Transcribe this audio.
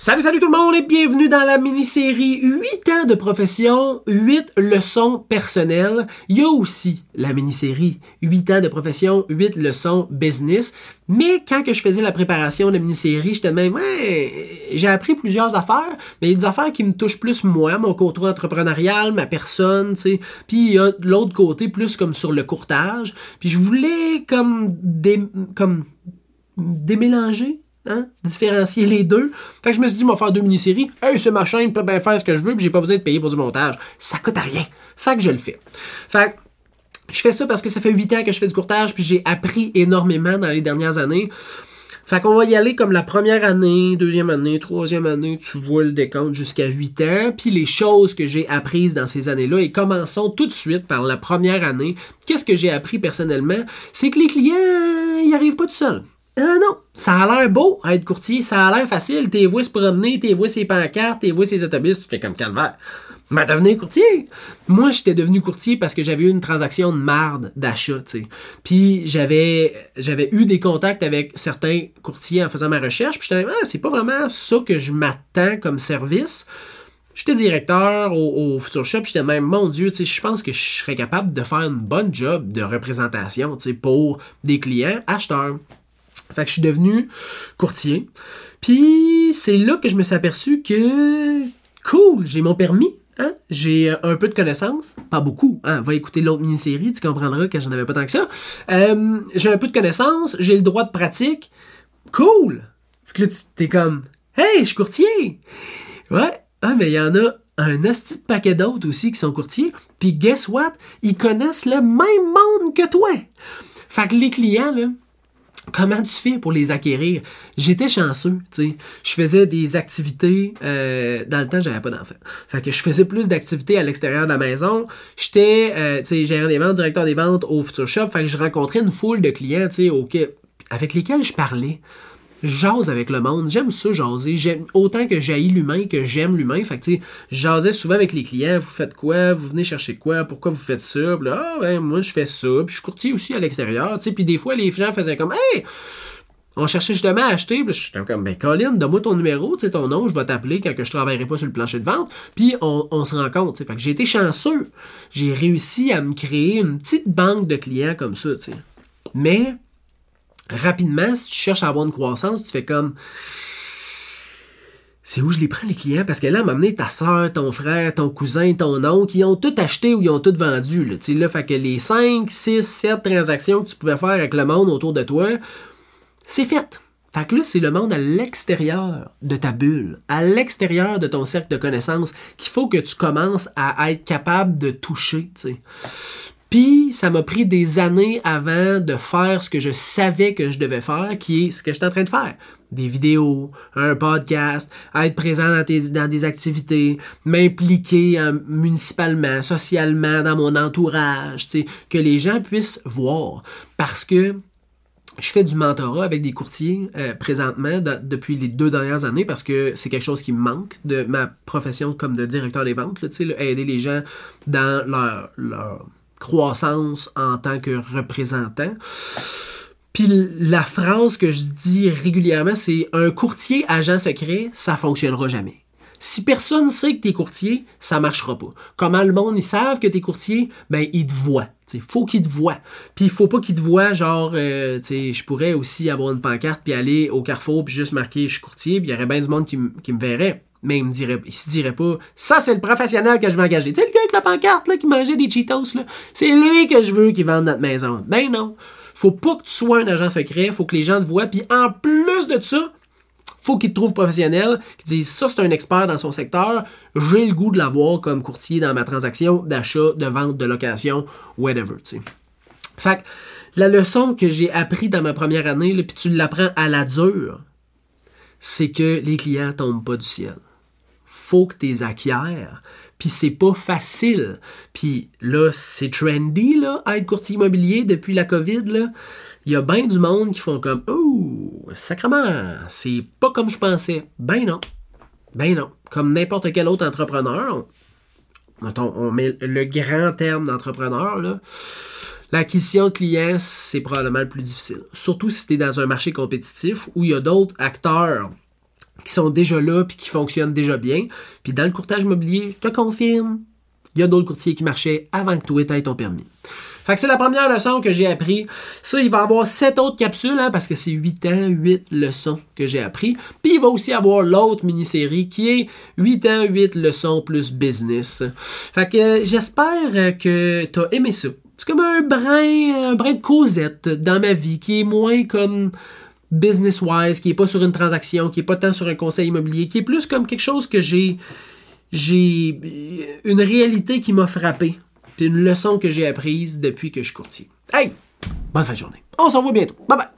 Salut, salut tout le monde et bienvenue dans la mini-série 8 ans de profession, 8 leçons personnelles. Il y a aussi la mini-série 8 ans de profession, 8 leçons business. Mais quand que je faisais la préparation de la mini-série, j'étais même, ouais, j'ai appris plusieurs affaires, mais il y a des affaires qui me touchent plus moi, mon côté entrepreneurial, ma personne, tu sais. Puis il y a l'autre côté plus comme sur le courtage. Puis je voulais comme, dé, comme démélanger Hein? différencier les deux. Fait que je me suis dit, vais faire deux mini-séries. Hey, c'est ma chaîne, je peux bien faire ce que je veux, puis j'ai pas besoin de payer pour du montage. Ça coûte rien. Fait que je le fais. Fait que je fais ça parce que ça fait huit ans que je fais du courtage, puis j'ai appris énormément dans les dernières années. Fait qu'on va y aller comme la première année, deuxième année, troisième année, tu vois le décompte jusqu'à huit ans, puis les choses que j'ai apprises dans ces années-là, et commençons tout de suite par la première année. Qu'est-ce que j'ai appris personnellement? C'est que les clients, ils arrivent pas tout seuls. Euh, non, ça a l'air beau être courtier, ça a l'air facile. T'es voix se promener, t'es voix ses pancartes, t'es voix ses autobus, tu fais comme calvaire. Mais devenir courtier. Moi, j'étais devenu courtier parce que j'avais eu une transaction de marde d'achat, tu sais. Puis j'avais j'avais eu des contacts avec certains courtiers en faisant ma recherche, puis j'étais ah, c'est pas vraiment ça que je m'attends comme service. J'étais directeur au, au Future Shop, j'étais même, mon Dieu, je pense que je serais capable de faire une bonne job de représentation, tu sais, pour des clients acheteurs. Fait que je suis devenu courtier. Puis c'est là que je me suis aperçu que cool, j'ai mon permis. Hein? J'ai un peu de connaissances, pas beaucoup. Hein? Va écouter l'autre mini-série, tu comprendras que j'en avais pas tant que ça. Euh, j'ai un peu de connaissances, j'ai le droit de pratique. Cool! Fait que là, t'es comme, hey, je suis courtier! Ouais, ah, mais il y en a un asti de paquet d'autres aussi qui sont courtiers. Puis guess what? Ils connaissent le même monde que toi. Fait que les clients, là, Comment tu fais pour les acquérir? J'étais chanceux, tu sais. Je faisais des activités, euh, dans le temps, j'avais pas d'enfants. Fait que je faisais plus d'activités à l'extérieur de la maison. J'étais, euh, tu sais, gérant des ventes, directeur des ventes au Future Shop. Fait que je rencontrais une foule de clients, tu sais, avec lesquels je parlais jase avec le monde. J'aime ça jaser. Autant que j'haïs l'humain que j'aime l'humain. Fait que tu sais, jasais souvent avec les clients. Vous faites quoi? Vous venez chercher quoi? Pourquoi vous faites ça? Puis là, ah ouais, moi je fais ça. Puis je suis courtier aussi à l'extérieur. Tu sais, puis des fois les clients faisaient comme Hey! On cherchait justement à acheter, puis je suis comme, ben Colin, donne-moi ton numéro, tu sais, ton nom, je vais t'appeler quand que je travaillerai pas sur le plancher de vente, puis on, on se rencontre, tu sais. Fait que j'ai été chanceux. J'ai réussi à me créer une petite banque de clients comme ça, tu sais. Mais, rapidement, si tu cherches à avoir une croissance, tu fais comme c'est où je les prends les clients? Parce que là, à m'amener ta soeur, ton frère, ton cousin, ton oncle, ils ont tout acheté ou ils ont tout vendu. Là, là, fait que les 5, 6, 7 transactions que tu pouvais faire avec le monde autour de toi, c'est fait. Fait que là, c'est le monde à l'extérieur de ta bulle, à l'extérieur de ton cercle de connaissances qu'il faut que tu commences à être capable de toucher. Puis, ça m'a pris des années avant de faire ce que je savais que je devais faire, qui est ce que j'étais en train de faire. Des vidéos, un podcast, être présent dans, dans des activités, m'impliquer euh, municipalement, socialement, dans mon entourage, que les gens puissent voir. Parce que je fais du mentorat avec des courtiers euh, présentement depuis les deux dernières années parce que c'est quelque chose qui me manque de ma profession comme de directeur des ventes, aider les gens dans leur, leur croissance en tant que représentant. Puis la phrase que je dis régulièrement, c'est un courtier agent secret, ça fonctionnera jamais. Si personne sait que tu es courtier, ça marchera pas. Comment le monde, ils savent que tu es courtier? Ben, ils te voient. Il faut qu'ils te voient. Puis il faut pas qu'ils te voient, genre, euh, je pourrais aussi avoir une pancarte, puis aller au carrefour, puis juste marquer « je suis courtier », puis il y aurait bien du monde qui me verrait mais il me dirait, il se dirait pas, ça c'est le professionnel que je veux engager. Tu sais, le gars avec la pancarte là, qui mangeait des Cheetos, là, c'est lui que je veux qui vende notre maison. Ben non. Faut pas que tu sois un agent secret, faut que les gens te voient, puis en plus de ça, faut qu'ils te trouvent professionnel, qu'ils disent ça c'est un expert dans son secteur, j'ai le goût de l'avoir comme courtier dans ma transaction d'achat, de vente, de location, whatever. Fait la leçon que j'ai appris dans ma première année, puis tu l'apprends à la dure, c'est que les clients tombent pas du ciel faut que tu les acquières. Puis c'est pas facile. Puis là, c'est trendy, là, être courtier immobilier depuis la COVID, là. Il y a bien du monde qui font comme Oh, sacrement, c'est pas comme je pensais. Ben non. Ben non. Comme n'importe quel autre entrepreneur, on, on met le grand terme d'entrepreneur, là. L'acquisition de clients, c'est probablement le plus difficile. Surtout si tu es dans un marché compétitif où il y a d'autres acteurs qui sont déjà là puis qui fonctionnent déjà bien. Puis dans le courtage immobilier, je te confirme, il y a d'autres courtiers qui marchaient avant que toi aies ton permis. Fait que c'est la première leçon que j'ai appris. Ça, il va avoir sept autres capsules, hein, parce que c'est huit ans, huit leçons que j'ai appris. Puis il va aussi avoir l'autre mini-série qui est 8 ans, 8 leçons plus business. Fait que j'espère que tu as aimé ça. C'est comme un brin, un brin de causette dans ma vie qui est moins comme business-wise, qui est pas sur une transaction, qui est pas tant sur un conseil immobilier, qui est plus comme quelque chose que j'ai j'ai une réalité qui m'a frappé. C'est une leçon que j'ai apprise depuis que je courtier. Hey! Bonne fin de journée. On se revoit bientôt. Bye bye!